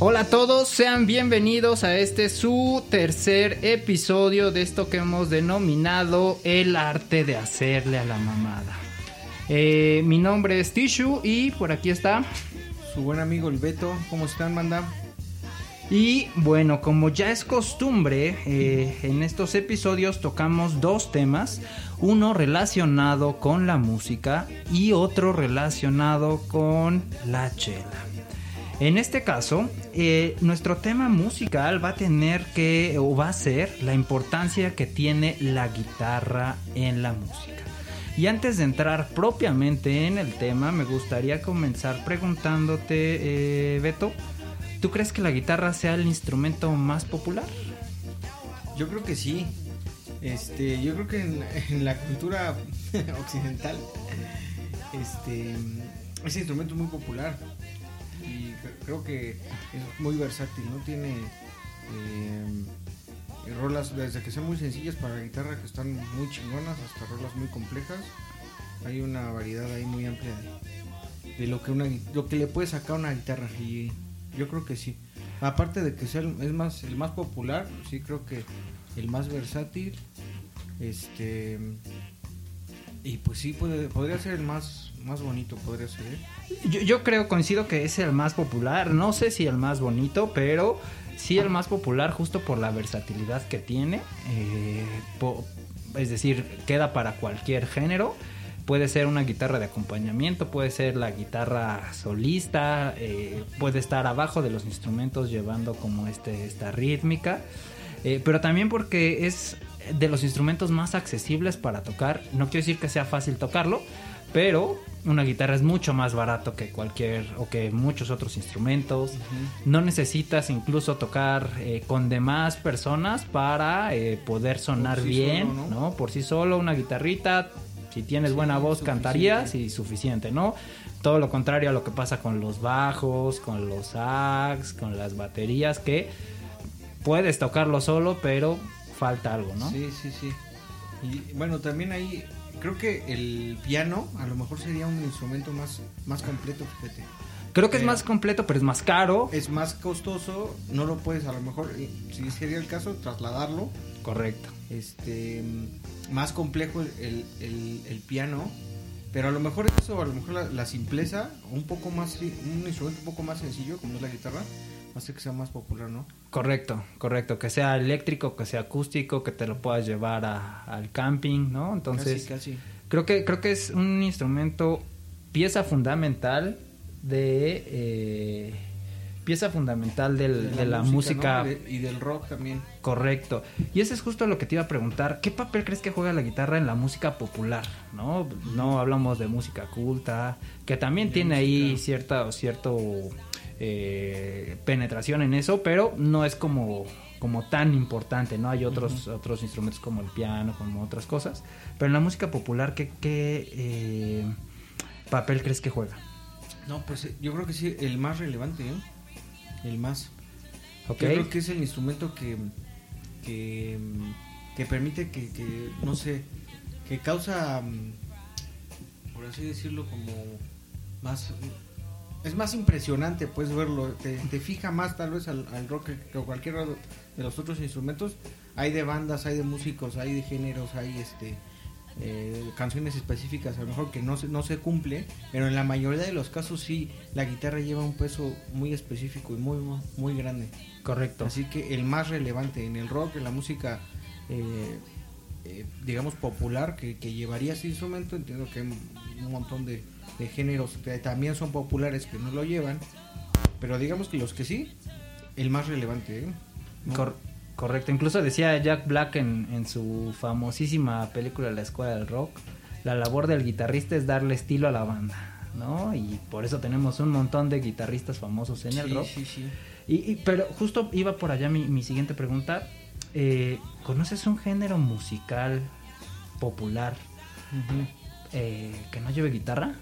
Hola a todos, sean bienvenidos a este su tercer episodio de esto que hemos denominado el arte de hacerle a la mamada. Eh, mi nombre es Tishu y por aquí está su buen amigo el Beto. ¿Cómo están, manda? Y bueno, como ya es costumbre, eh, en estos episodios tocamos dos temas, uno relacionado con la música y otro relacionado con la chela. En este caso, eh, nuestro tema musical va a tener que, o va a ser, la importancia que tiene la guitarra en la música. Y antes de entrar propiamente en el tema, me gustaría comenzar preguntándote, eh, Beto, ¿tú crees que la guitarra sea el instrumento más popular? Yo creo que sí. Este, yo creo que en, la cultura occidental, este, ese instrumento muy popular y creo que es muy versátil, ¿no? Tiene eh, rolas desde que son muy sencillas para guitarra que están muy chingonas hasta rolas muy complejas. Hay una variedad ahí muy amplia de, lo que una lo que le puede sacar una guitarra y yo creo que sí. Aparte de que sea es más el más popular, sí creo que el más versátil este y pues sí puede, podría ser el más más bonito podría ser. Yo, yo, creo, coincido que es el más popular. No sé si el más bonito, pero sí el más popular justo por la versatilidad que tiene. Eh, es decir, queda para cualquier género. Puede ser una guitarra de acompañamiento, puede ser la guitarra solista, eh, puede estar abajo de los instrumentos llevando como este, esta rítmica. Eh, pero también porque es de los instrumentos más accesibles para tocar. No quiero decir que sea fácil tocarlo, pero una guitarra es mucho más barato que cualquier o que muchos otros instrumentos. No necesitas incluso tocar eh, con demás personas para eh, poder sonar bien, ¿no? Por sí solo, una guitarrita, si tienes buena voz cantarías y suficiente, ¿no? Todo lo contrario a lo que pasa con los bajos, con los sax, con las baterías, que puedes tocarlo solo, pero falta algo, ¿no? Sí, sí, sí. Y bueno, también ahí creo que el piano a lo mejor sería un instrumento más, más completo, fíjate. Creo que es más completo, pero es más caro. Es más costoso, no lo puedes a lo mejor, eh, si sería el caso, trasladarlo. Correcto. Este, más complejo el, el, piano, pero a lo mejor eso, a lo mejor la, simpleza, un poco más, un instrumento un poco más sencillo, como es la guitarra, hace que sea más popular, ¿no? Correcto, correcto, que sea eléctrico, que sea acústico, que te lo puedas llevar al camping, ¿no? Entonces, casi, creo que creo que es un instrumento pieza fundamental de eh, pieza fundamental de, la, música, y del rock también. Correcto. Y ese es justo lo que te iba a preguntar. ¿Qué papel crees que juega la guitarra en la música popular? No, no hablamos de música culta, que también tiene ahí cierta, cierto eh, penetración en eso, pero no es como, como tan importante, ¿no? Hay otros, otros instrumentos como el piano, como otras cosas, pero en la música popular, ¿qué, qué eh, papel crees que juega? No, pues eh, yo creo que sí, el más relevante, ¿eh? El más. Okay. Yo creo que es el instrumento que, que, que permite que, que, no sé, que causa, mm, por así decirlo, como más es más impresionante pues verlo, te, fija más tal vez al, rock que, cualquiera de los otros instrumentos. Hay de bandas, hay de músicos, hay de géneros, hay este eh, canciones específicas a lo mejor que no se, no se cumple, pero en la mayoría de los casos sí, la guitarra lleva un peso muy específico y muy, muy grande. Correcto. Así que el más relevante en el rock, en la música, eh, eh, digamos, popular que, que llevaría ese instrumento, entiendo que hay un montón de de géneros que también son populares que no lo llevan, pero digamos que los que sí, el más relevante. ¿eh? Correcto, incluso decía Jack Black en, en su famosísima película La Escuela del Rock, la labor del guitarrista es darle estilo a la banda. ¿no? Y por eso tenemos un montón de guitarristas famosos en el rock. Sí, sí. Y, pero justo iba por allá mi, mi siguiente pregunta. Eh, ¿Conoces un género musical popular eh, que no lleve guitarra?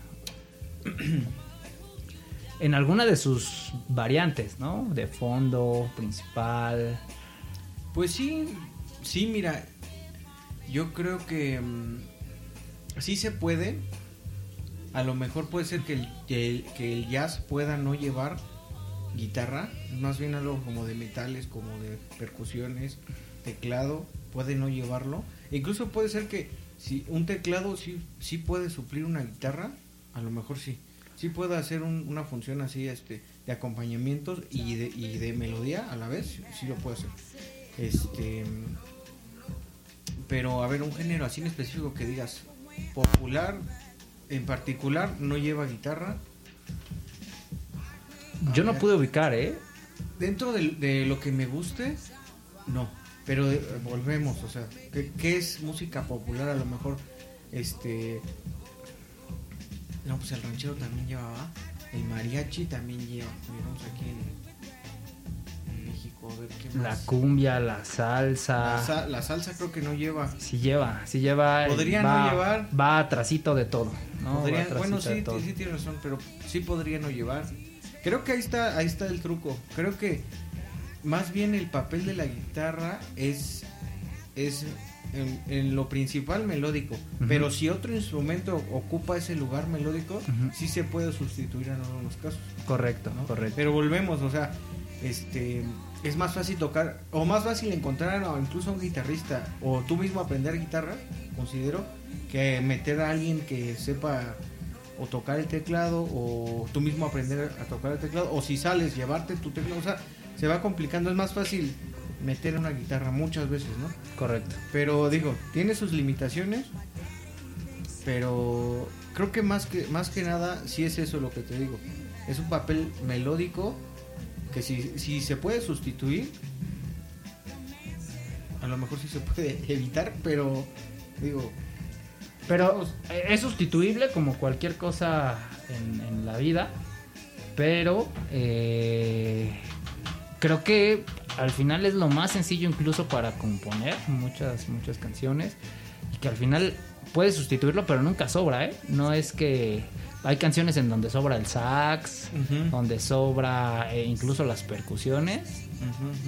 en alguna de sus variantes, ¿no? De fondo, principal. Pues sí, sí, mira, yo creo que mm, sí se puede. A lo mejor puede ser que el, que el, jazz pueda no llevar guitarra, más bien algo como de metales, como de percusiones, teclado, puede no llevarlo. Incluso puede ser que si un teclado sí, sí puede suplir una guitarra, a lo mejor sí. Sí puede hacer un- una función así este, de acompañamientos y de, y de melodía a la vez, sí lo puede hacer. Este, pero a ver, un género así en específico que digas popular, en particular, no lleva guitarra. Yo no pude ubicar, ¿eh? Dentro de, de lo que me guste, no. Pero eh, volvemos, o sea, ¿qué, qué es música popular? A lo mejor, este... No, pues el ranchero también llevaba. El mariachi también lleva. Miramos aquí en México, a ver qué La más. cumbia, la salsa. La, sa- la salsa creo que no lleva. Sí lleva, sí lleva. Podría no va, llevar. Va atrasito de todo, ¿no? Podría- bueno, sí, todo. sí tienes razón, pero sí podría no llevar. Creo que ahí está, ahí está el truco. Creo que más bien el papel de la guitarra es, es en, en lo principal melódico. Ujú. Pero si otro instrumento ocupa ese lugar melódico, Ujú. sí se puede sustituir en algunos casos. Correcto, ¿no? correcto. Pero volvemos, o sea, este es más fácil tocar o más fácil encontrar a incluso a un guitarrista o tú mismo aprender guitarra, considero, que meter a alguien que sepa o tocar el teclado o tú mismo aprender a tocar el teclado o si sales llevarte tu teclado, o sea, se va complicando, es más fácil meter una guitarra muchas veces, ¿no? Correcto. Pero digo, tiene sus limitaciones, pero creo que más que más que nada sí es eso lo que te digo. Es un papel melódico que si, si se puede sustituir, a lo mejor sí se puede evitar, pero digo, Pero es sustituible como cualquier cosa en, en la vida. Pero eh, creo que al final es lo más sencillo incluso para componer muchas, muchas canciones. Y que al final puedes sustituirlo, pero nunca sobra, ¿eh? No es que hay canciones en donde sobra el sax, donde sobra eh, incluso las percusiones.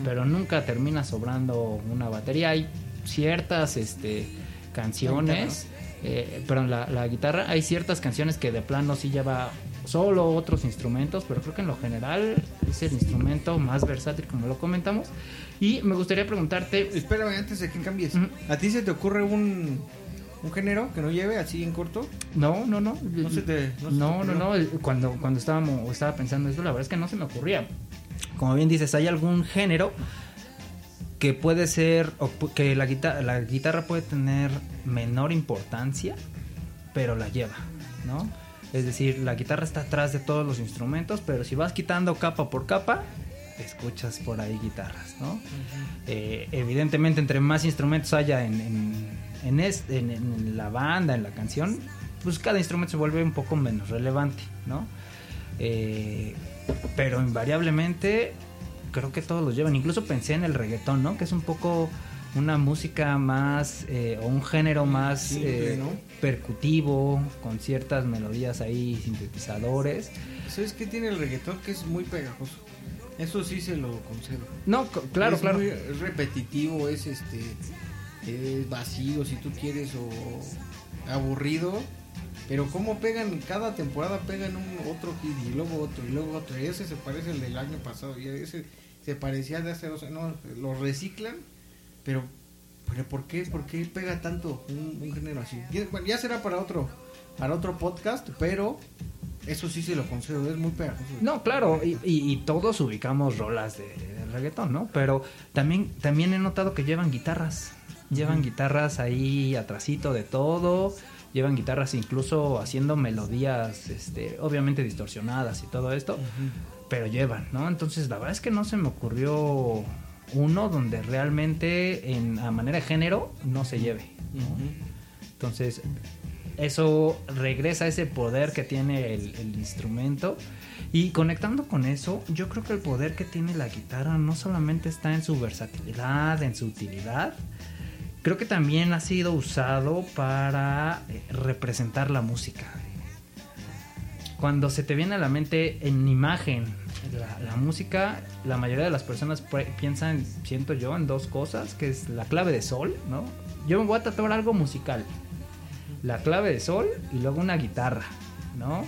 pero nunca termina sobrando una batería. Hay ciertas este, canciones, eh, perdón, la, la guitarra, hay ciertas canciones que de plano sí lleva solo otros instrumentos, pero creo que en lo general es el instrumento más versátil, como lo comentamos. Y me gustaría preguntarte, Espérame antes de que cambies. ¿A ti se te ocurre un, un género que no lleve así en corto? no, no, no, No se te- no se te no, no, no, el- cuando, cuando estábamos, estaba pensando esto, la verdad es que no se me ocurría. Como bien dices, hay algún género que puede ser, o que la guitarra, la guitarra puede tener menor importancia, pero la lleva, ¿no? Es decir, la guitarra está atrás de todos los instrumentos, pero si vas quitando capa por capa, escuchas por ahí guitarras, ¿no? Eh, evidentemente, entre más instrumentos haya en, en, en es- en- en la banda, en la canción, pues cada instrumento se vuelve un poco menos relevante, ¿no? Eh, pero invariablemente creo que todos los llevan. Incluso pensé en el reggaetón, ¿no? Que es un poco una música más eh, o un género más Simple, eh, ¿no? percutivo, con ciertas melodías ahí, sintetizadores. ¿Sabes qué tiene el reggaetón? Que es muy pegajoso. Eso sí se lo concedo. No, claro, es claro. muy- es repetitivo, es este vacío si tú quieres o aburrido. Pero como pegan, cada temporada pegan un otro hit y luego otro y luego otro. Ese se parece al del año pasado y ese se parecía de hace dos años. No, lo reciclan, pero, pero ¿por qué? ¿Por qué pega tanto un, género así? Ya, será para otro, para otro podcast, pero eso sí se lo concedo, es muy pegajoso. No, claro, y, y- y todos ubicamos rolas de, de reggaetón, ¿no? Pero también, también he notado que llevan guitarras. Llevan guitarras ahí atrasito de todo. Llevan guitarras incluso haciendo melodías, este, obviamente distorsionadas y todo esto. Pero llevan, ¿no? Entonces la verdad es que no se me ocurrió uno donde realmente en, a manera de género no se lleve. ¿no? Entonces, eso regresa ese poder que tiene el, el instrumento. Y conectando con eso, yo creo que el poder que tiene la guitarra no solamente está en su versatilidad, en su utilidad, creo que también ha sido usado para eh, representar la música. Cuando se te viene a la mente en imagen la, la música, la mayoría de las personas piensan, siento yo, en dos cosas, que es la clave de sol, ¿no? Yo me voy a tatuar algo musical. La clave de sol y luego una guitarra, ¿no?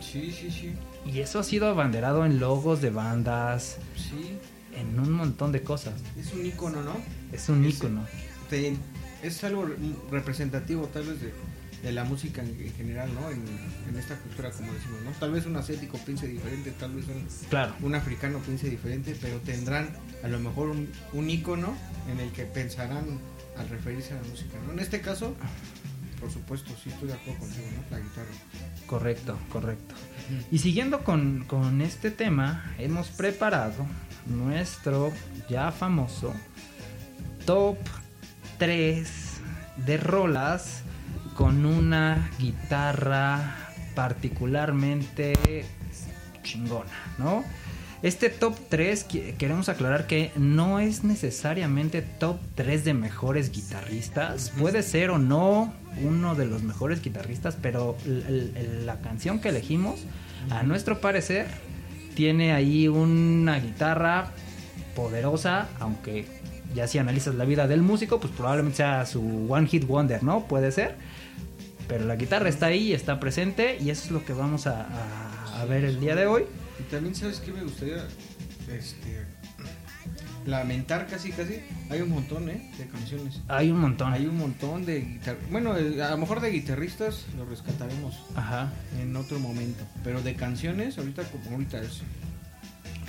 Sí, sí, sí. Y eso ha sido abanderado en logos de bandas, Sí. en un montón de cosas. Es un icono, ¿no? Es un Ese- ícono. Te- es algo re- representativo tal vez de, de la música en, en general, ¿no? En, en esta cultura, como decimos, ¿no? Tal vez un asiático piense diferente, tal vez un, Claro. un africano piense diferente, pero tendrán a lo mejor un, un icono en el que pensarán al referirse a la música, ¿no? En este caso, por supuesto, sí estoy de acuerdo contigo, ¿no? La guitarra. Correcto, correcto. Y siguiendo con, con este tema, hemos preparado nuestro ya famoso top 3 de rolas con una guitarra particularmente chingona, ¿no? Este top 3 qui- queremos aclarar que no es necesariamente top 3 de mejores guitarristas. Puede ser o no uno de los mejores guitarristas, pero l- l- la canción que elegimos, a nuestro parecer, tiene ahí una guitarra poderosa, aunque ya si analizas la vida del músico, pues probablemente sea su One Hit Wonder, ¿no? Puede ser. Pero la guitarra está ahí, está presente y eso es lo que vamos a, a- a ver el día de hoy. Y también, ¿sabes qué me gustaría? Este, lamentar casi, casi. Hay un montón, ¿eh? De canciones. Hay un montón. Hay un montón de guitar... Bueno, eh, a lo mejor de guitarristas lo rescataremos Ajá. en otro momento. Pero de canciones, ahorita como ahorita es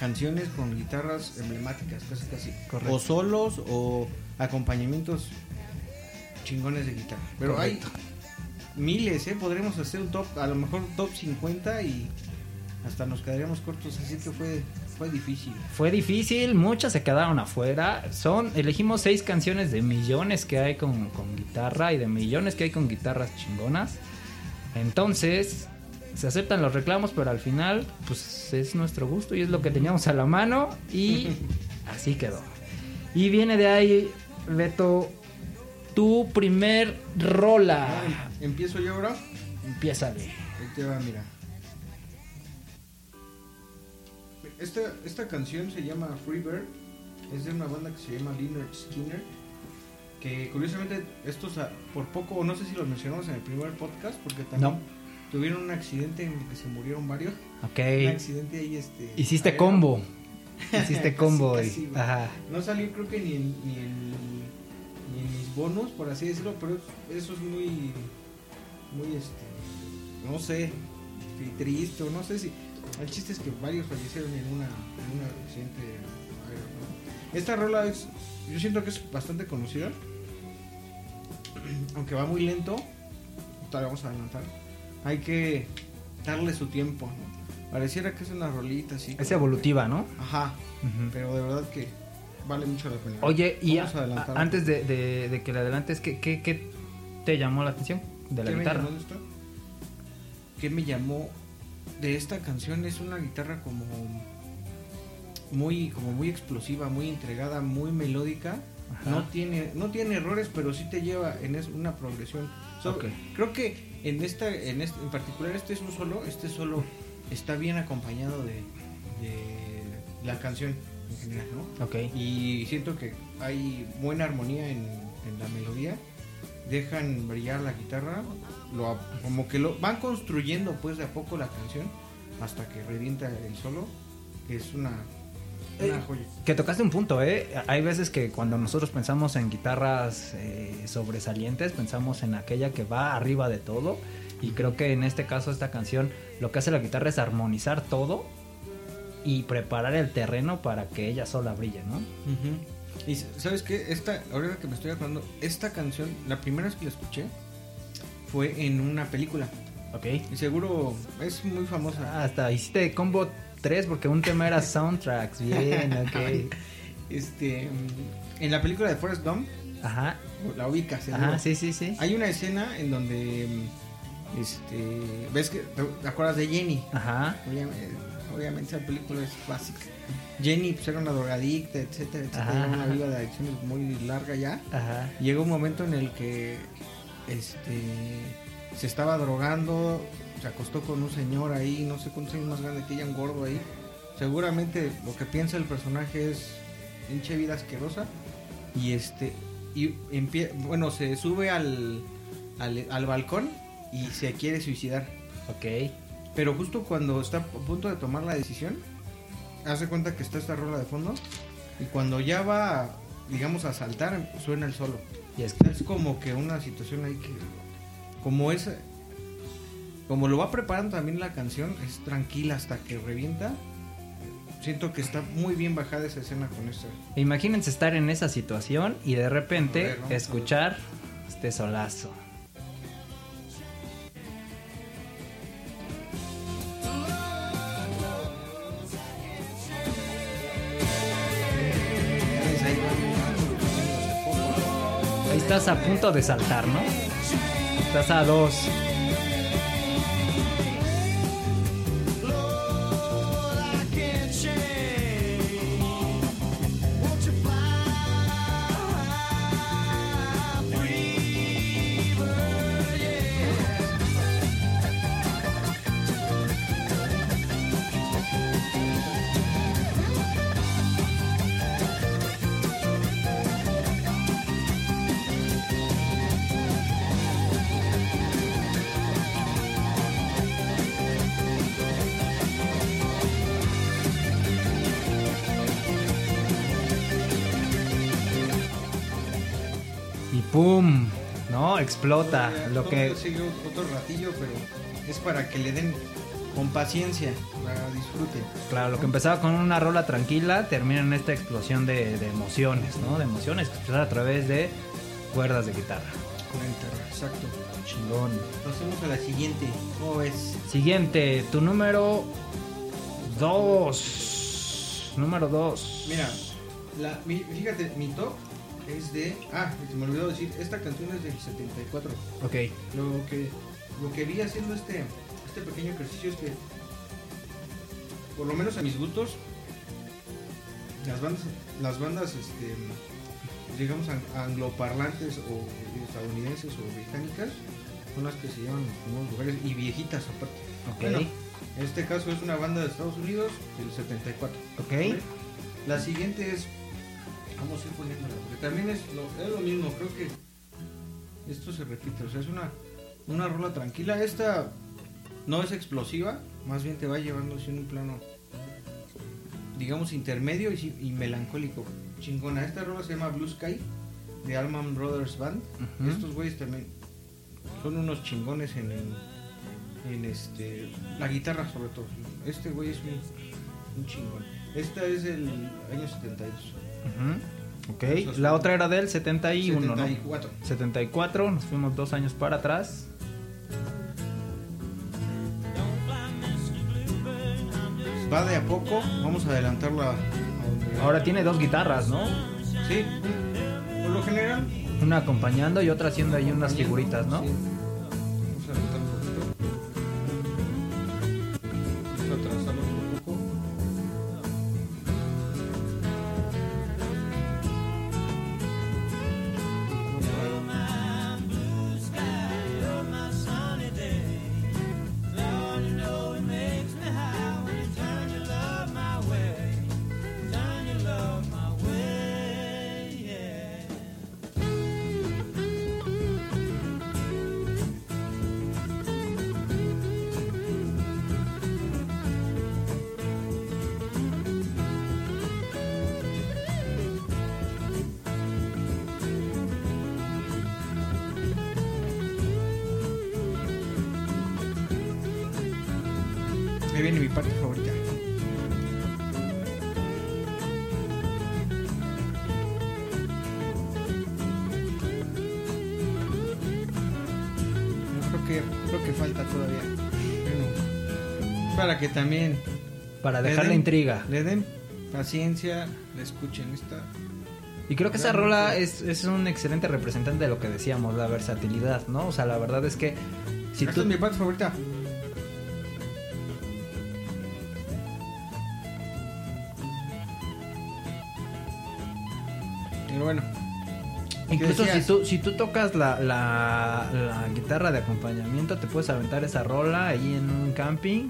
canciones con guitarras emblemáticas, casi casi. Correcto. O solos o acompañamientos chingones de guitarra. Pero Correcto. hay miles, ¿eh? Podremos hacer un top, a lo mejor top 50 y hasta nos quedaríamos cortos, así que fue, fue difícil. Fue difícil, muchas se quedaron afuera. Son, elegimos seis canciones de millones que hay con, con guitarra y de millones que hay con guitarras chingonas. Entonces, se aceptan los reclamos, pero al final, pues es nuestro gusto y es lo que teníamos a la mano y así quedó. Y viene de ahí, Beto, tu primer rola. Empiezo yo ahora. Empiézale. Ahí te va, mira. Esta, esta canción se llama Freebird. Es de una banda que se llama Leonard Skinner. Que curiosamente, estos por poco, no sé si los mencionamos en el primer podcast, porque también No. Tuvieron un accidente en el que se murieron varios. Un Ok. accidente ahí, este. Hiciste aéreo. combo. Hiciste Casi, combo. casi, y- güey. Ajá. No salió creo que ni en, ni en, ni en mis bonos, por así decirlo, pero eso es muy, muy este, no sé, triste o no sé si... El chiste es que varios fallecieron en una en un accidente aéreo, ¿no? Esta rola es, yo siento que es bastante conocida, aunque va muy lento, todavía vamos a adelantar, hay que darle su tiempo, ¿no? Pareciera que es una rolita así. Es evolutiva, ¿no? Ajá, pero de verdad que vale mucho la pena. Oye, y a antes de, de- de que le adelantes, ¿qué, qué, qué te llamó la atención de la ¿Qué me guitarra? llamó de esto? ¿Qué me llamó de esta canción? Es una guitarra como muy, como muy explosiva, muy entregada, muy melódica. Ajá. No tiene, no tiene errores, pero sí te lleva en es- una progresión. So. Creo que en esta, en este, en particular este es un solo, este solo está bien acompañado de, de la canción en general, ¿no? Ok. Y siento que hay buena armonía en, en la melodía. Dejan brillar la guitarra. Lo, como que lo van construyendo pues de a poco la canción hasta que revienta el solo. Que es una, una Eh, joya. Que tocaste un punto, ¿eh? Hay veces que cuando nosotros pensamos en guitarras eh, sobresalientes, pensamos en aquella que va arriba de todo. Y creo que en este caso, esta canción, lo que hace la guitarra es armonizar todo y preparar el terreno para que ella sola brille, ¿no? Y s- sabes qué, esta, ahora que me estoy acordando, esta canción, la primera vez que la escuché fue en una película. Ok. Y seguro es muy famosa. Ah, hasta hiciste combo 3 porque un tema era soundtracks. Bien, ok. Este, en la película de Forrest Gump, Ajá. la ubicas. Ajá, sí, sí, sí. Hay una escena en donde este ves que te acuerdas de Jenny. Ajá. Obviamente, obviamente esa película es básica. Jenny pues, era una drogadicta, etcétera, etcétera, una vida de adicciones muy larga ya. Ajá. Llega un momento en el que este se estaba drogando, se acostó con un señor ahí, no sé cuántos años más grande que ella, un gordo ahí. Seguramente lo que piensa el personaje es pinche vida asquerosa y este y empie- bueno, se sube al, al al balcón y se quiere suicidar. Ok. Pero justo cuando está a punto de tomar la decisión, hace cuenta que está esta rola de fondo. Y cuando ya va, digamos, a saltar, suena el solo. Y es Es como que una situación ahí que. Como es. Como lo va preparando también la canción, es tranquila hasta que revienta. Siento que está muy bien bajada esa escena con esta. Imagínense estar en esa situación y de repente ver, escuchar este solazo. Ahí estás a punto de saltar, ¿no? Estás a dos. Explota. Lo que, sigue otro ratillo, pero es para que le den con paciencia, la disfruten. claro, lo que empezaba con una rola tranquila termina en esta explosión de, de emociones, ¿no? De emociones expresadas a través de cuerdas de guitarra. Exacto. Chingón. Pasemos a la siguiente. ¿Cómo es? Siguiente, tu número 2. Número 2. Mira, la, mi- fíjate, mi top es de. Ah, se me olvidó decir, esta canción es del 74. Ok. Lo que, lo que vi haciendo este, este pequeño ejercicio es que, por lo menos a mis gustos, las bandas, las bandas este, digamos, ang- angloparlantes o estadounidenses o británicas son las que se llevan los nuevos lugares y viejitas aparte. Ok. Bueno, en este caso es una banda de Estados Unidos del 74. Ok. La siguiente es. Vamos a ir poniéndola, porque también es lo, es lo mismo, creo que esto se repite, o sea, es una, una rola tranquila. Esta no es explosiva, más bien te va llevando en un plano, digamos, intermedio y, y melancólico. Chingona, esta rola se llama Blue Sky de Allman Brothers Band. Estos güeyes también son unos chingones en, el- en este la guitarra sobre todo. Este güey es un, un chingón. Esta es del año 72. Ok. La otra era del 71, 74. ¿no? 74, nos fuimos dos años para atrás. Va de a poco, vamos a adelantarla Ahora tiene dos guitarras, ¿no? Sí, por lo general. Una acompañando y otra haciendo ahí unas figuritas, ¿no? Sí. Para que también Para le dejar la intriga. Le den paciencia, la escuchen esta. Y creo que esa rola es, es un excelente representante de lo que decíamos, la versatilidad, ¿no? O sea, la verdad es que si Esta tú... es mi parte favorita. Pero bueno. Incluso si tú, si tú tocas la, la, la guitarra de acompañamiento, te puedes aventar esa rola ahí en un camping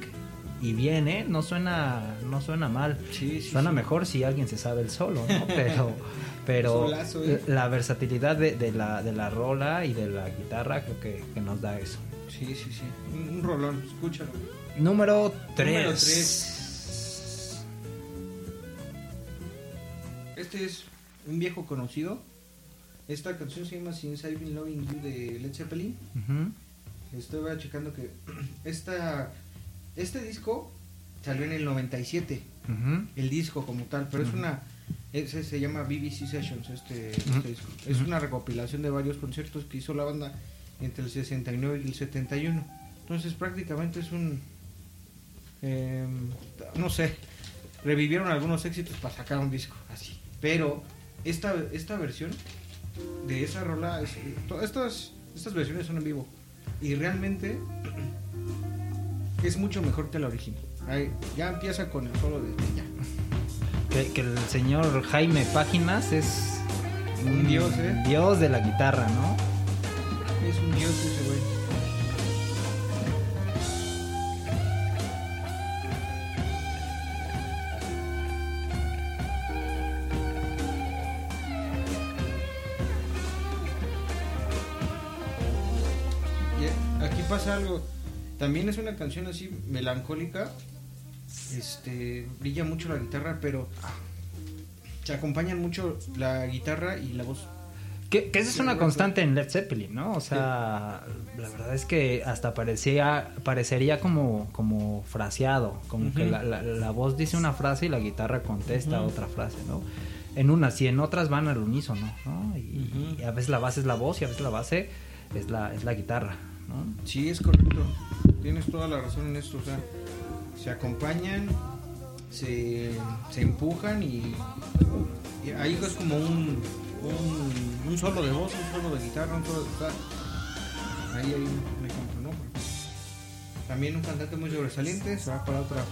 y bien, ¿eh? No suena, no suena mal. Sí, sí, Suena sí. mejor si alguien se sabe el solo, ¿no? Pero, pero Solazo, ¿eh? la versatilidad de, de la, de la rola y de la guitarra creo que, que nos da eso. Sí, sí, sí. Un, un rolón, escúchalo. Número 3. Número tres. Este es un viejo conocido. Esta canción se llama Since I've Been Loving You de Led Zeppelin. Estoy checando que esta, este disco salió en el 97. El disco como tal, pero es una... Ese se llama BBC Sessions, este, este disco. Es una recopilación de varios conciertos que hizo la banda entre el 69 y el 71. Entonces prácticamente es un... eh, no sé, revivieron algunos éxitos para sacar un disco así. Pero esta, esta versión de esa rola, es- to- estas, estas versiones son en vivo. Y realmente es mucho mejor que la original. Ahí, ya empieza con el solo de ya. Que, que el señor Jaime Páginas es Un dios, ¿eh? dios de la guitarra, ¿no? Es un dios ese güey. Y aquí pasa algo. También es una canción así melancólica. Este brilla mucho la guitarra, pero se acompañan mucho la guitarra y la voz. Que, que esa es Sí, una constante en Led Zeppelin, ¿no? O sea, la verdad es que hasta parecía, parecería como, como fraseado, como que Ujú. la, la- la voz dice una frase y la guitarra contesta Ujú. otra frase, ¿no? En unas y en otras van al unísono, ¿no? Y, Ujú. y a veces la base es la voz y a veces la base es la, es la guitarra, ¿no? Sí, es correcto. Tienes toda la razón en esto. O sea, se acompañan, se, se empujan y, ahí es como un, un, solo de voz, un solo de guitarra, un solo de... sea, ahí hay un ejemplo, ¿no? También un cantante muy sobresaliente se va para otra,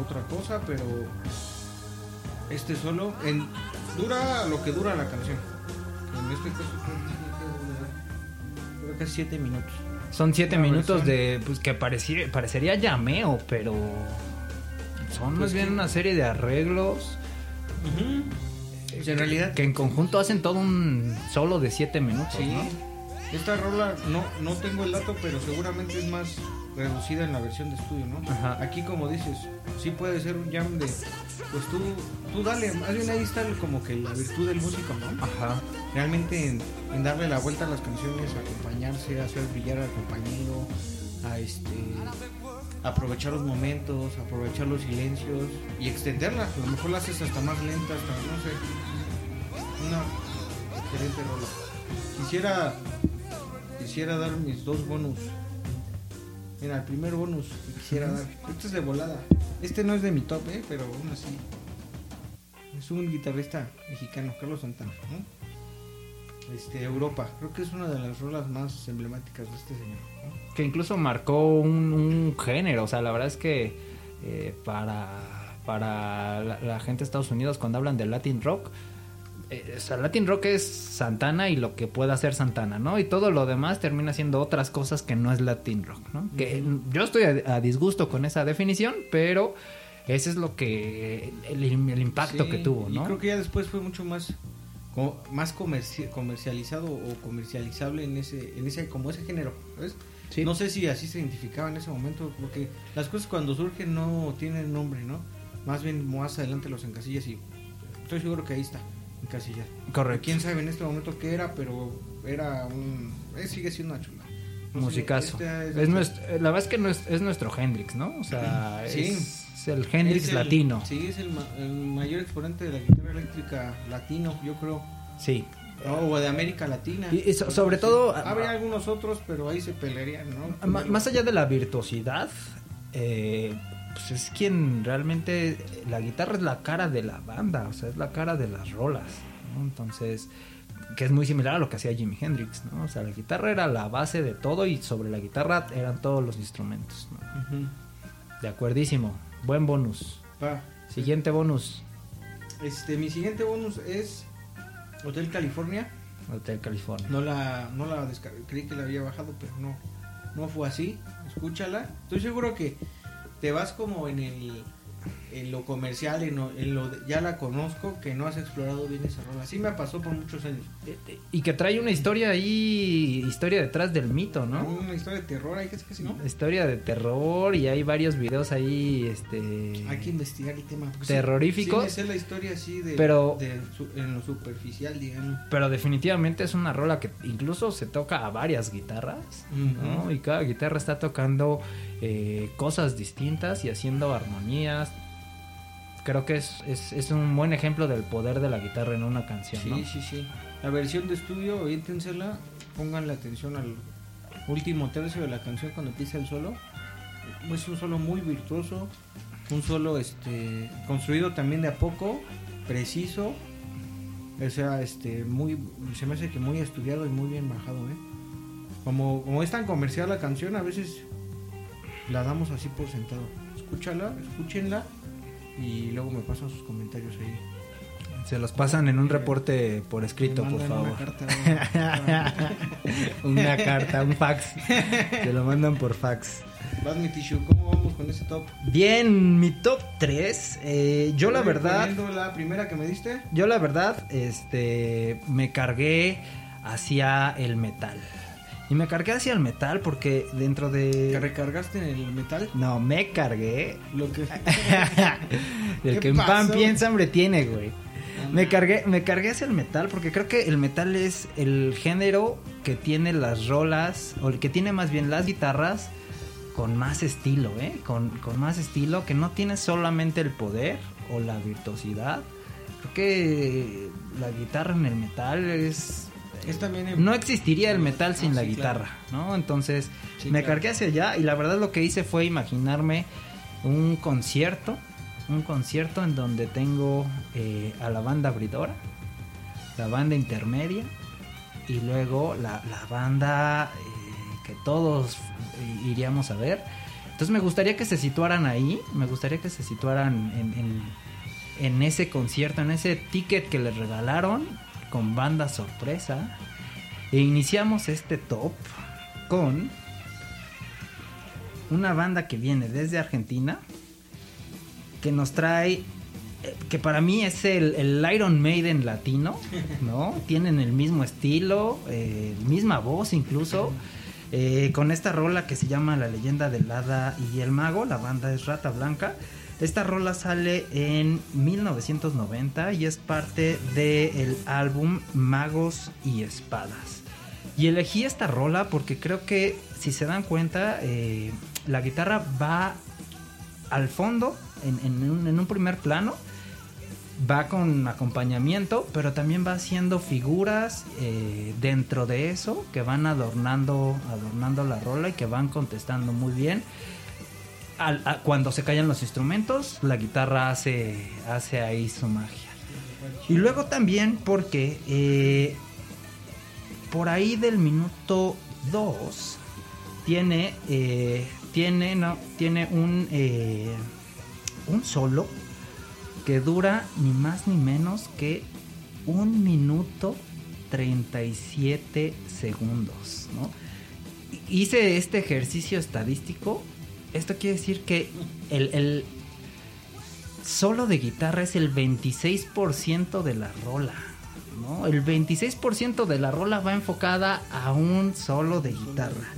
otra cosa, pero este solo dura lo que dura la canción. En este caso creo que dura casi 7 minutos. Son siete minutos versión. de, pues que pareciera, parecería llameo, pero son más Pues bien que- una serie de arreglos Pues en realidad, que en conjunto hacen todo un solo de siete minutos, sí. ¿no? Esta rola, no, no tengo el dato, pero seguramente es más reducida en la versión de estudio, ¿no? Ajá. Aquí, como dices, sí puede ser un jam de. Pues tú, tú dale, más bien ahí está como que la virtud del músico, ¿no? Ajá. Realmente en, en darle la vuelta a las canciones, acompañarse, hacer brillar al compañero, a este aprovechar los momentos, aprovechar los silencios y extenderla. A lo mejor la haces hasta más lenta, hasta no sé. Una excelente rola. Quisiera quisiera dar mis dos bonus. Mira, el primer bonus que quisiera dar. Este es de volada. Este no es de mi top, eh, pero aún así. Es un guitarrista mexicano, Carlos Santana, ¿no? Este, Europa. Creo que es una de las rolas más emblemáticas de este señor. ¿no? Que incluso marcó un, un género, o sea, la verdad es que eh, para, para la, la gente de Estados Unidos cuando hablan de Latin Rock, eh, o sea, Latin Rock es Santana y lo que pueda hacer Santana, ¿no? Y todo lo demás termina siendo otras cosas que no es Latin Rock, ¿no? Que yo estoy a, a disgusto con esa definición, pero ese es lo que el, el impacto Sí, que tuvo, Y ¿no? creo que ya después fue mucho más más comerci- comercializado o comercializable en ese en ese como ese género, ¿sabes? Sí. No sé si así se identificaba en ese momento, porque las cosas cuando surgen no tienen nombre, ¿no? Más bien más adelante los encasillas y estoy seguro que ahí está, encasillado. Correcto. Quién sabe en este momento qué era, pero era un eh, sigue siendo una chula. Musicazo. este Es es- nuestro- la verdad es que no es, es nuestro Hendrix, ¿no? O sea, Sí. es, es el Hendrix el- latino. Sí, es el, el mayor exponente de la guitarra eléctrica latino, yo creo. Sí. O de América Latina. Y- y so- sobre todo- Habría algunos otros, pero ahí se pelearían, ¿no? Ma- Más allá de la virtuosidad, eh, pues es quien realmente la guitarra es la cara de la banda, o sea, es la cara de las rolas, ¿no? Entonces, que es muy similar a lo que hacía Jimi Hendrix, ¿no? O sea, la guitarra era la base de todo y sobre la guitarra eran todos los instrumentos, ¿no? De acuerdísimo. Buen bonus. Va. Siguiente bonus. Este, mi siguiente bonus es Hotel California. Hotel California. No la, no la creí que la había bajado, pero no, no fue así. Escúchala. Estoy seguro que te vas como en el, en lo comercial, en lo, en lo de- ya la conozco, que no has explorado bien esa rola. Así me pasó por muchos años. Y que trae una historia ahí, historia detrás del mito, ¿no? Una historia de terror, hay que casi no. Historia de terror y hay varios videos ahí, este... Hay que investigar el tema. porque sí-. Sí, me sé la historia así de, Pero- de en lo superficial, digamos. Pero definitivamente es una rola que incluso se toca a varias guitarras, ¿no? Y cada guitarra está tocando eh, cosas distintas y haciendo armonías. Creo que es, es, es un buen ejemplo del poder de la guitarra en una canción, Sí, ¿no? sí, sí. La versión de estudio, oíntensela, pongan la atención al último tercio de la canción cuando empieza el solo. Es un solo muy virtuoso, un solo este construido también de a poco, preciso. O sea, este muy se me hace que muy estudiado y muy bien bajado, ¿eh? Como como es tan comercial la canción, a veces la damos así por sentado. Escúchala, escúchenla y luego me pasan sus comentarios ahí. Se los pasan en un reporte por escrito, por favor. una carta, Una carta, un fax. Se lo mandan por fax. Vas mi tissue, ¿cómo vamos con ese top? Bien, mi top 3. yo la verdad... la primera que me diste. Yo la verdad, este, me cargué hacia el metal. Y me cargué hacia el metal porque dentro de... recargaste en el metal. No, me cargué. Lo que. el ¿Qué que en pan piensa, hambre tiene, güey. Me cargué, me cargué hacia el metal porque creo que el metal es el género que tiene las rolas, o el que tiene más bien las guitarras con más estilo, ¿eh? Con, con más estilo, que no tiene solamente el poder o la virtuosidad. Creo que la guitarra en el metal es... Es también en- No existiría el metal sin Ah, la sí, guitarra, ¿no? Entonces Sí, me claro. cargué hacia allá y la verdad lo que hice fue imaginarme un concierto, un concierto en donde tengo eh, a la banda abridora, la banda intermedia y luego la, la banda eh, que todos eh, iríamos a ver. Entonces me gustaría que se situaran ahí, me gustaría que se situaran en, en- en ese concierto, en ese ticket que les regalaron con banda sorpresa. E iniciamos este top con una banda que viene desde Argentina, que nos trae, eh, que para mí es el, el Iron Maiden latino, ¿no? Tienen el mismo estilo, eh, misma voz incluso. eh, con esta rola que se llama La leyenda del hada y el mago, la banda es Rata Blanca. Esta rola sale en 1990 y es parte del álbum Magos y Espadas. Y elegí esta rola porque creo que, si se dan cuenta, eh, la guitarra va al fondo, en, un primer plano, va con acompañamiento, pero también va haciendo figuras eh, dentro de eso que van adornando, adornando la rola y que van contestando muy bien. Cuando se callan los instrumentos, la guitarra hace, hace ahí su magia. Y luego también porque eh, por ahí del minuto 2 tiene, eh, tiene, no, tiene un, eh, un solo que dura ni más ni menos que un minuto 37 segundos. Hice este ejercicio estadístico. Esto quiere decir que el, solo de guitarra es el 26% de la rola. ¿no? El 26% de la rola va enfocada a un solo de guitarra.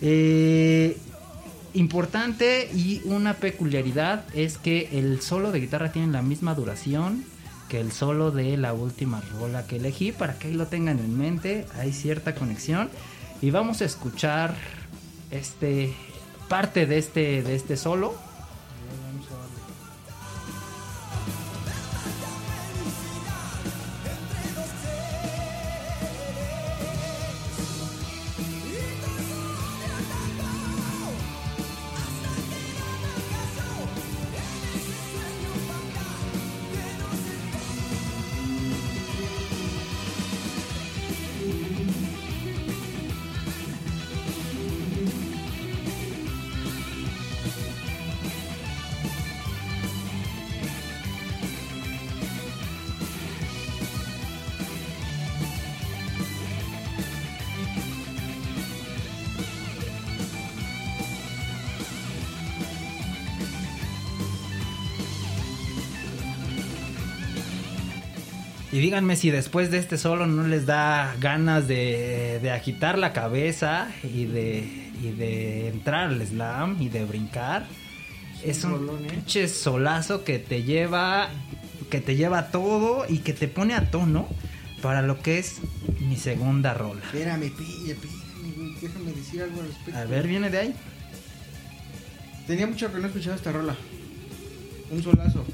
Eh, importante y una peculiaridad es que el solo de guitarra tiene la misma duración que el solo de la última rola que elegí para que ahí lo tengan en mente hay cierta conexión y vamos a escuchar este parte de este de este solo díganme si después de este solo no les da ganas de, de agitar la cabeza y de, y de entrar al slam y de brincar. Es un rolón, ¿eh? pinche solazo que te lleva, que te lleva todo y que te pone a tono para lo que es mi segunda rola. Espérame, pilla, pilla, déjame decir algo al respecto. A ver, viene de ahí. Tenía mucho que no escuchaba esta rola. Un solazo.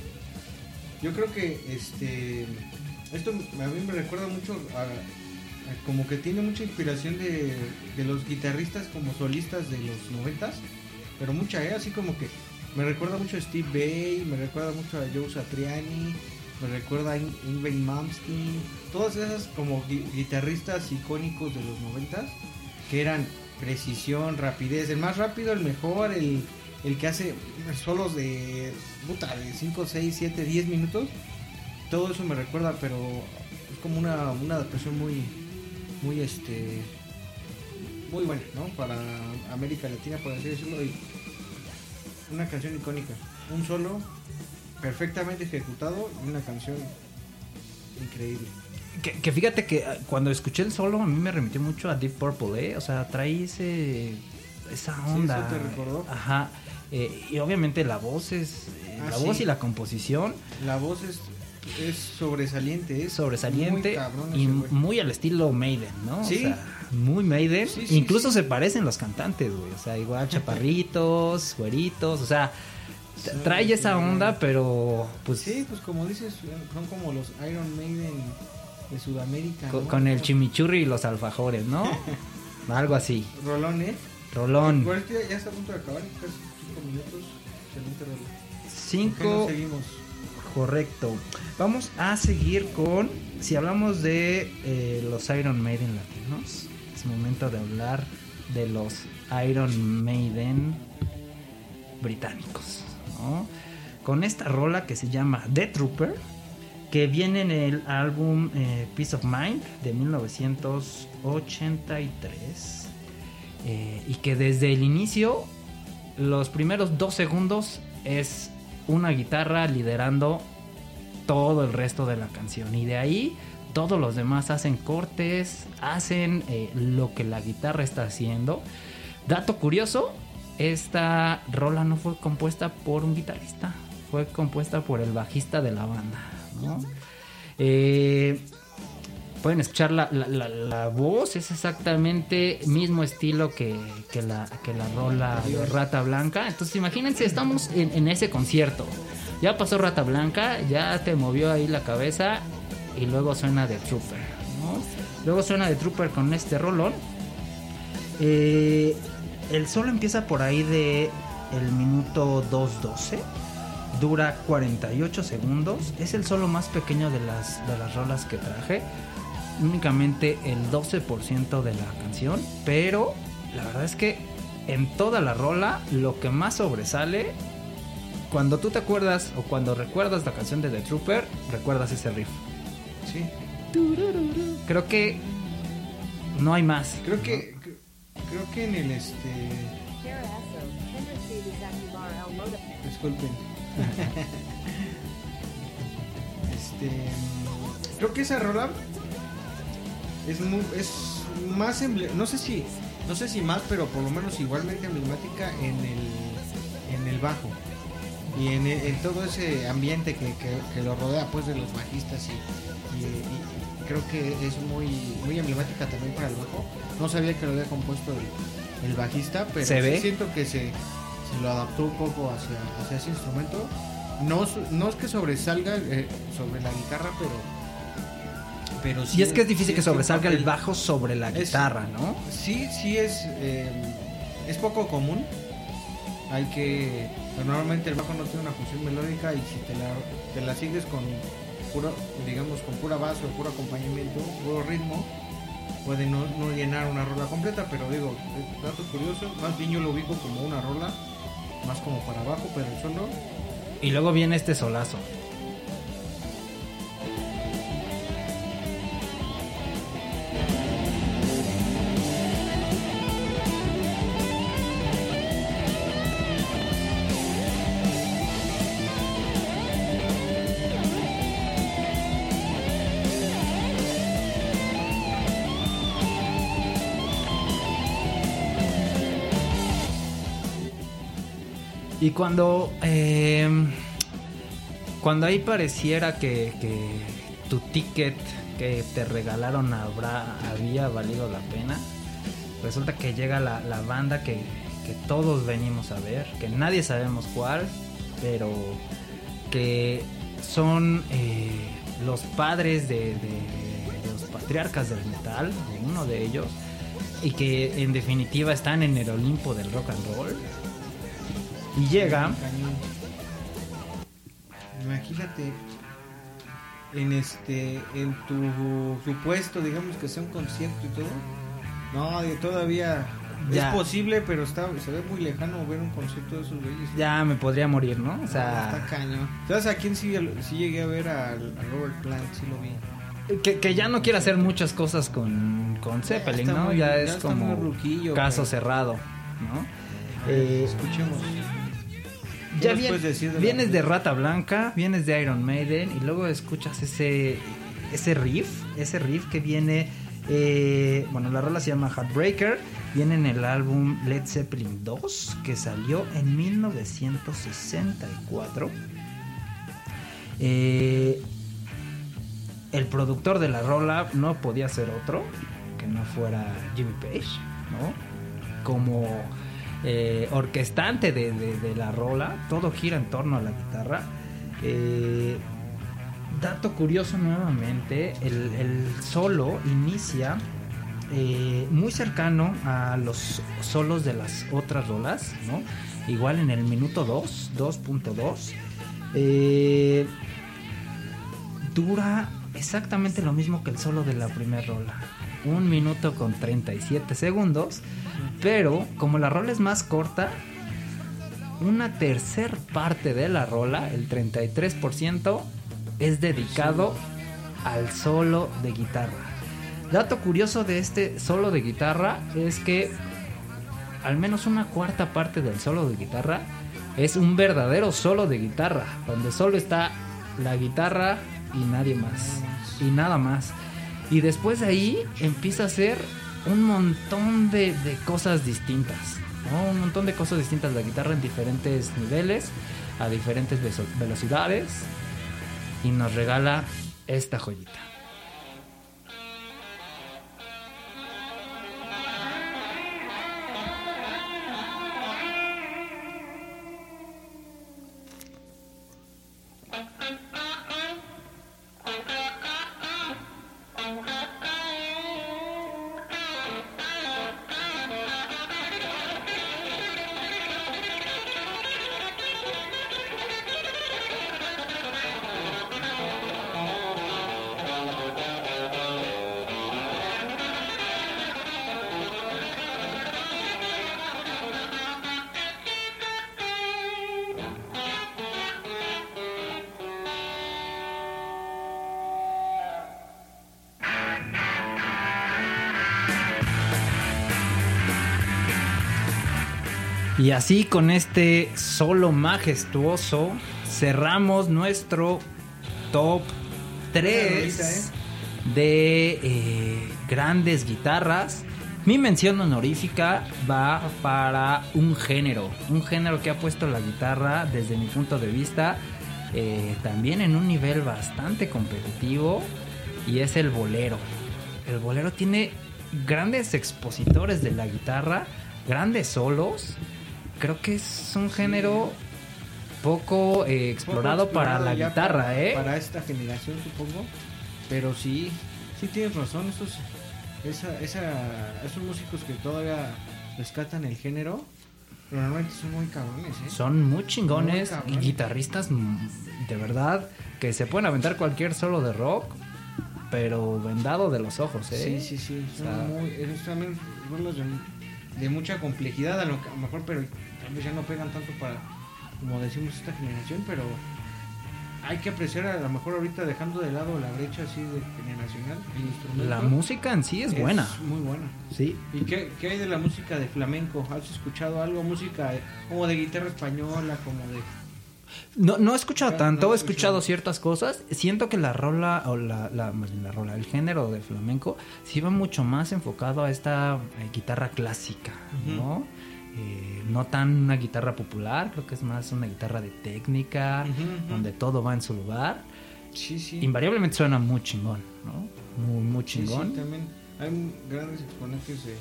Yo creo que este esto a mí me recuerda mucho a, como que tiene mucha inspiración de, de los guitarristas como solistas de los noventas, pero mucha, ¿eh? así como que me recuerda mucho a Steve Bay, me recuerda mucho a Joe Satriani, me recuerda a In- Ingrid Malmsteen, todas esas como gui- guitarristas icónicos de los noventas que eran precisión, rapidez, el más rápido, el mejor, el, el que hace solos de puta de 5, 6, 7, 10 minutos. Todo eso me recuerda, pero es como una, una adaptación muy muy este muy buena, ¿no? Para América Latina, por así decirlo, y una canción icónica, un solo perfectamente ejecutado y una canción increíble. Que, que fíjate que ah, cuando escuché el solo a mí me remitió mucho a Deep Purple, ¿eh? O sea, trae ese, esa Sí, onda. eso te recordó. Ajá. Eh, y obviamente la voz es... eh, Ah, la sí. voz y la composición La voz es, es sobresaliente, es sobresaliente muy y muy al estilo Maiden, ¿no? Sí. O sea, muy Maiden. Sí, sí, Incluso se parecen los cantantes, güey. O sea, igual chaparritos, güeritos, o sea, trae esa onda, pero pues Sí, pues como dices, son como los Iron Maiden de Sudamérica. con, ¿no? con el chimichurri y los alfajores, ¿no? Algo así. Rolón, ¿eh? Rolón. Que ya está a punto de acabar, casi 5 minutos. Excelente rolón. ¿Por qué no Cinco. seguimos? Correcto. Vamos a seguir con, si hablamos de eh, los Iron Maiden latinos, es momento de hablar de los Iron Maiden británicos, ¿no? Con esta rola que se llama The Trooper, que viene en el álbum eh, Peace of Mind de 1983, eh, y que desde el inicio, los primeros dos segundos es una guitarra liderando todo el resto de la canción. Y de ahí todos los demás hacen cortes, hacen eh, lo que la guitarra está haciendo. Dato curioso, esta rola no fue compuesta por un guitarrista, fue compuesta por el bajista de la banda. Eh, pueden escuchar la, la- voz, es exactamente mismo estilo que, que la, que la rola Rata Blanca. Entonces imagínense, estamos en, en ese concierto. Ya pasó Rata Blanca, ya te movió ahí la cabeza y luego suena de Trooper. Luego suena de Trooper con este rolón. Eh, el solo empieza por ahí de el minuto 2.12. Dura 48 segundos. Es el solo más pequeño de las, de las rolas que traje. Únicamente el 12% de la canción. Pero la verdad es que en toda la rola lo que más sobresale... Cuando tú te acuerdas o cuando recuerdas la canción de The Trooper, recuerdas ese riff. Sí. Creo que no hay más. Creo que cre- creo que en el este disculpen. este creo que esa rola es mu- es más emble- no sé si no sé si más, pero por lo menos igualmente emblemática en el en el bajo. Y en, e- en todo ese ambiente que, que- que lo rodea pues de los bajistas y, y- y creo que es muy muy emblemática también para el bajo. No sabía que lo había compuesto el, el bajista pero ¿Se sí ve? siento que se, se lo adaptó un poco hacia, hacia ese instrumento. No, no es que sobresalga eh, sobre la guitarra pero pero sí Y es que es difícil sí que sobresalga el bajo sobre la Es- guitarra, ¿no? Sí, sí es eh, es poco común. Hay que pero normalmente el bajo no tiene una función melódica y si te la, te la sigues con puro, digamos con pura base o puro acompañamiento, puro ritmo, puede no, no llenar una rola completa, pero digo, eh, dato curioso, más bien yo lo ubico como una rola, más como para abajo, pero el solo Y luego viene este solazo. Y cuando. eh, cuando ahí pareciera que, tu ticket que te regalaron habrá, había valido la pena, resulta que llega la, la banda que, que todos venimos a ver, que nadie sabemos cuál, pero que son eh, los padres de- de los patriarcas del metal, de uno de ellos, y que en definitiva están en el Olimpo del rock and roll. Y llega. Imagínate en este en tu supuesto, digamos que sea un concierto y todo. No, todavía Ya. es posible, pero está se ve muy lejano ver un concierto de esos güeyes. ya me podría morir, ¿no? O está sea, cañón. ¿Sabes a quién sí, sí llegué a ver al- Robert Plant? Sí lo vi. que, que ya no quiere hacer muchas cosas con, con Zeppelin, está ¿no? muy- ya ya es está como ruquillo, caso pero- cerrado, ¿no? Eh, Escuchemos. ¿Qué ya decir de la- vienes de Rata Blanca, vienes de Iron Maiden y luego escuchas ese ese riff, ese riff que viene eh, bueno, la rola se llama Heartbreaker, viene en el álbum Led Zeppelin 2 que salió en 1964. Eh, el productor de la rola no podía ser otro que no fuera Jimmy Page, ¿no? Como eh, orquestante de, la rola, todo gira en torno a la guitarra. Eh, dato curioso nuevamente, el, el solo inicia eh, muy cercano a los solos de las otras rolas, ¿no? Igual en el minuto 2, 2.2. Eh, dura exactamente lo mismo que el solo de la primera rola. Un minuto con 37 segundos. Pero como la rola es más corta, una tercer parte de la rola, el 33%, es dedicado al solo de guitarra. Dato curioso de este solo de guitarra es que al menos una cuarta parte del solo de guitarra es un verdadero solo de guitarra, donde solo está la guitarra y nadie más, y nada más. Y después de ahí empieza a hacer un montón de, de cosas distintas, un montón de cosas distintas, la guitarra en diferentes niveles, a diferentes velocidades, y nos regala esta joyita. Y así con este solo majestuoso cerramos nuestro top 3 de eh, grandes guitarras. Mi mención honorífica va para un género, un género que ha puesto la guitarra desde mi punto de vista eh, también en un nivel bastante competitivo y es el bolero. El bolero tiene grandes expositores de la guitarra, grandes solos. Creo que es un género poco eh, explorado Poco para la guitarra, para, ¿eh? Para esta generación, supongo. Pero sí, sí tienes razón. Esos, esa, esa, esos músicos que todavía rescatan el género, normalmente son muy cabrones, ¿eh? Son muy chingones Muy cabrones. guitarristas mm, de verdad que se pueden aventar cualquier solo de rock, pero vendado de los ojos, ¿eh? Sí, sí, sí. Son O sea, muy, esos también rolas de, de mucha complejidad, a lo, a lo mejor, pero tal vez ya no pegan tanto para, como decimos, esta generación, pero hay que apreciar a lo mejor ahorita dejando de lado la brecha así de generacional, el instrumento. La música en sí es buena. muy buena. Sí. ¿Y qué, qué hay de la música de flamenco? ¿Has escuchado algo? Música de- como de guitarra española, como de... No, no he escuchado tanto, no he escuchado ciertas cosas. Siento que la rola, o la, la, más bien la rola, el género de flamenco, sí va mucho más enfocado a esta eh, guitarra clásica. ¿no? eh, no tan una guitarra popular, creo que es más una guitarra de técnica, donde todo va en su lugar. Sí, sí. Invariablemente suena muy chingón, ¿no? Muy, muy Sí, sí, chingón. también hay grandes exponentes, de,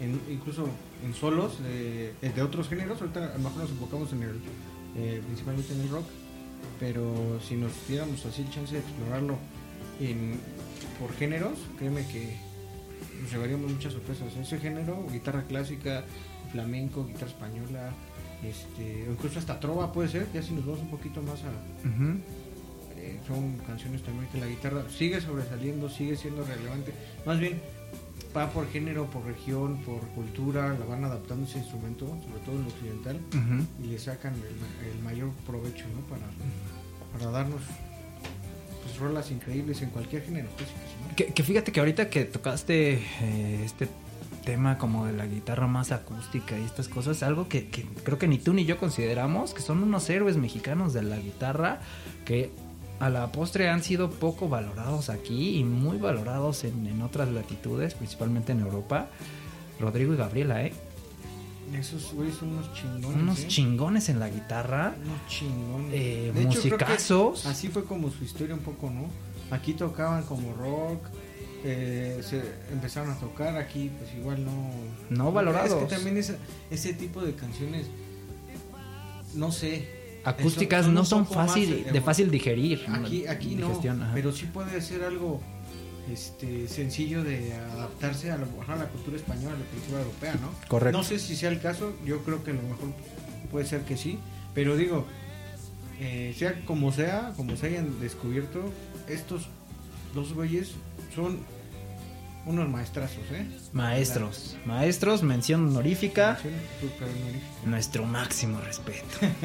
en- incluso en solos de, de otros géneros. Ahorita a lo mejor nos enfocamos en el, eh, principalmente en el rock, pero si nos diéramos así el chance de explorarlo en, por géneros, créeme que nos llevaríamos muchas sorpresas. Ese género, guitarra clásica, flamenco, guitarra española, este, o incluso hasta trova puede ser, ya si nos vamos un poquito más a, eh, son canciones también que la guitarra sigue sobresaliendo, sigue siendo relevante. Más bien, va por género, por región, por cultura, la van adaptando ese instrumento, sobre todo en lo occidental, y le sacan el, el mayor provecho, ¿no? Para, para darnos pues, rolas increíbles en cualquier género. pues, ¿no? Que, que fíjate que ahorita que tocaste eh, este tema como de la guitarra más acústica y estas cosas, algo que, que creo que ni tú ni yo consideramos, que son unos héroes mexicanos de la guitarra que a la postre han sido poco valorados aquí y muy valorados en, en otras latitudes, principalmente en Europa. Rodrigo y Gabriela, ¿eh? Esos güeyes son unos chingones. Unos ¿eh? chingones en la guitarra. Unos chingones. Eh, De hecho, creo que musicazos. así fue como su historia un poco, ¿no? Aquí tocaban como rock, eh, se empezaron a tocar aquí, pues igual no. No valorados. Es que también esa- ese tipo de canciones, no sé. Acústicas son no son fácil, de fácil digerir. Aquí, aquí no, digestión, ajá. pero sí puede ser algo este sencillo de adaptarse a, lo- a la cultura española, a la cultura europea, ¿no? Correcto. No sé si sea el caso, yo creo que a lo mejor puede ser que sí, pero digo, eh, sea como sea, como se hayan descubierto, estos dos güeyes son unos maestrazos, ¿eh? Maestros, maestros, mención honorífica, Son súper honoríficos. nuestro máximo respeto.